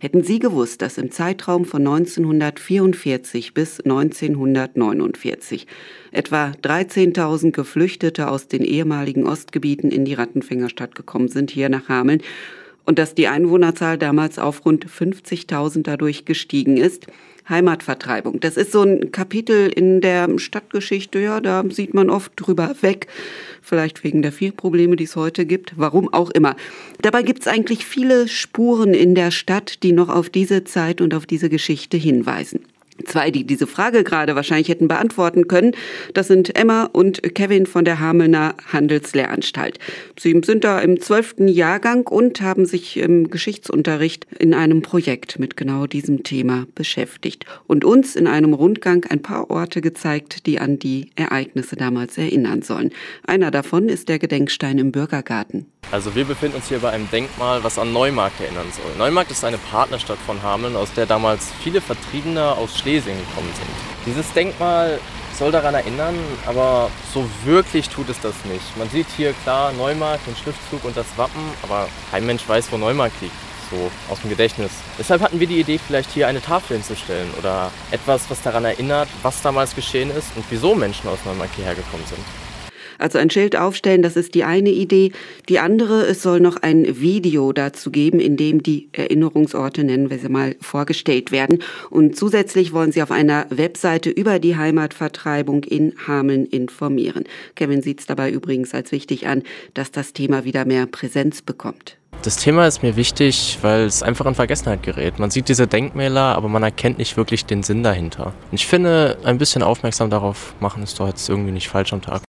Hätten Sie gewusst, dass im Zeitraum von 1944 bis 1949 etwa 13.000 Geflüchtete aus den ehemaligen Ostgebieten in die Rattenfängerstadt gekommen sind, hier nach Hameln, und dass die Einwohnerzahl damals auf rund 50.000 dadurch gestiegen ist, Heimatvertreibung. Das ist so ein Kapitel in der Stadtgeschichte, ja, da sieht man oft drüber weg. Vielleicht wegen der vielen Probleme, die es heute gibt, warum auch immer. Dabei gibt es eigentlich viele Spuren in der Stadt, die noch auf diese Zeit und auf diese Geschichte hinweisen. Zwei, die diese Frage gerade wahrscheinlich hätten beantworten können, das sind Emma und Kevin von der Hamelner Handelslehranstalt. Sie sind da im zwölften Jahrgang und haben sich im Geschichtsunterricht in einem Projekt mit genau diesem Thema beschäftigt und uns in einem Rundgang ein paar Orte gezeigt, die an die Ereignisse damals erinnern sollen. Einer davon ist der Gedenkstein im Bürgergarten. Also wir befinden uns hier bei einem Denkmal, was an Neumarkt erinnern soll. Neumarkt ist eine Partnerstadt von Hameln, aus der damals viele Vertriebene aus Schlesien gekommen sind. Dieses Denkmal soll daran erinnern, aber so wirklich tut es das nicht. Man sieht hier klar Neumarkt, den Schriftzug und das Wappen, aber kein Mensch weiß, wo Neumarkt liegt. So aus dem Gedächtnis. Deshalb hatten wir die Idee, vielleicht hier eine Tafel hinzustellen oder etwas, was daran erinnert, was damals geschehen ist und wieso Menschen aus Neumarkt hierher gekommen sind. Also ein Schild aufstellen, das ist die eine Idee. Die andere, es soll noch ein Video dazu geben, in dem die Erinnerungsorte, nennen wir sie mal, vorgestellt werden. Und zusätzlich wollen sie auf einer Webseite über die Heimatvertreibung in Hameln informieren. Kevin sieht es dabei übrigens als wichtig an, dass das Thema wieder mehr Präsenz bekommt. Das Thema ist mir wichtig, weil es einfach in Vergessenheit gerät. Man sieht diese Denkmäler, aber man erkennt nicht wirklich den Sinn dahinter. Ich finde, ein bisschen aufmerksam darauf machen ist doch jetzt irgendwie nicht falsch am Tag.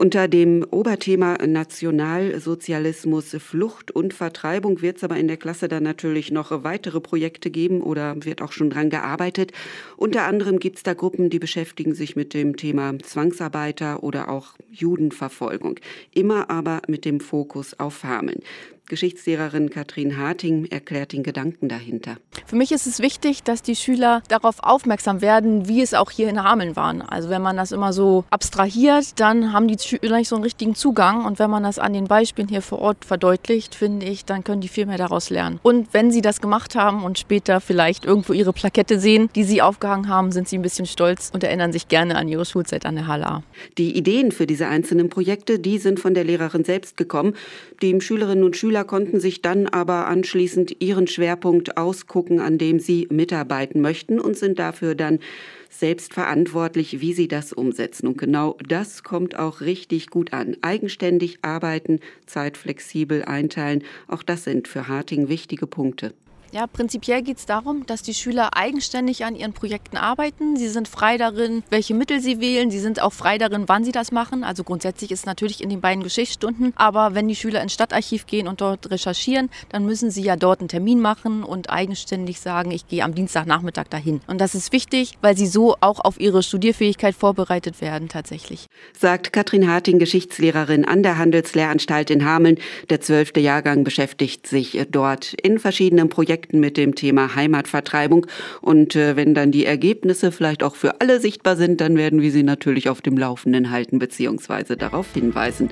Unter dem Oberthema Nationalsozialismus, Flucht und Vertreibung wird es aber in der Klasse dann natürlich noch weitere Projekte geben oder wird auch schon dran gearbeitet. Unter anderem gibt es da Gruppen, die beschäftigen sich mit dem Thema Zwangsarbeiter oder auch Judenverfolgung. Immer aber mit dem Fokus auf Hameln. Geschichtslehrerin Katrin Harting erklärt den Gedanken dahinter. Für mich ist es wichtig, dass die Schüler darauf aufmerksam werden, wie es auch hier in Hameln war. Also wenn man das immer so abstrahiert, dann haben die Schüler nicht so einen richtigen Zugang. Und wenn man das an den Beispielen hier vor Ort verdeutlicht, finde ich, dann können die viel mehr daraus lernen. Und wenn sie das gemacht haben und später vielleicht irgendwo ihre Plakette sehen, die sie aufgehangen haben, sind sie ein bisschen stolz und erinnern sich gerne an ihre Schulzeit an der HLA. Die Ideen für diese einzelnen Projekte, die sind von der Lehrerin selbst gekommen. Die Schülerinnen und Schüler Schüler konnten sich dann aber anschließend ihren Schwerpunkt ausgucken, an dem sie mitarbeiten möchten und sind dafür dann selbst verantwortlich, wie sie das umsetzen. Und genau das kommt auch richtig gut an. Eigenständig arbeiten, zeitflexibel einteilen, auch das sind für Harting wichtige Punkte. Ja, prinzipiell geht es darum, dass die Schüler eigenständig an ihren Projekten arbeiten. Sie sind frei darin, welche Mittel sie wählen. Sie sind auch frei darin, wann sie das machen. Also grundsätzlich ist es natürlich in den beiden Geschichtsstunden. Aber wenn die Schüler ins Stadtarchiv gehen und dort recherchieren, dann müssen sie ja dort einen Termin machen und eigenständig sagen, ich gehe am Dienstagnachmittag dahin. Und das ist wichtig, weil sie so auch auf ihre Studierfähigkeit vorbereitet werden tatsächlich. Sagt Katrin Harting, Geschichtslehrerin an der Handelslehranstalt in Hameln. Der zwölfte Jahrgang beschäftigt sich dort in verschiedenen Projekten Projekten mit dem Thema Heimatvertreibung. Und äh, wenn dann die Ergebnisse vielleicht auch für alle sichtbar sind, dann werden wir Sie natürlich auf dem Laufenden halten bzw. darauf hinweisen.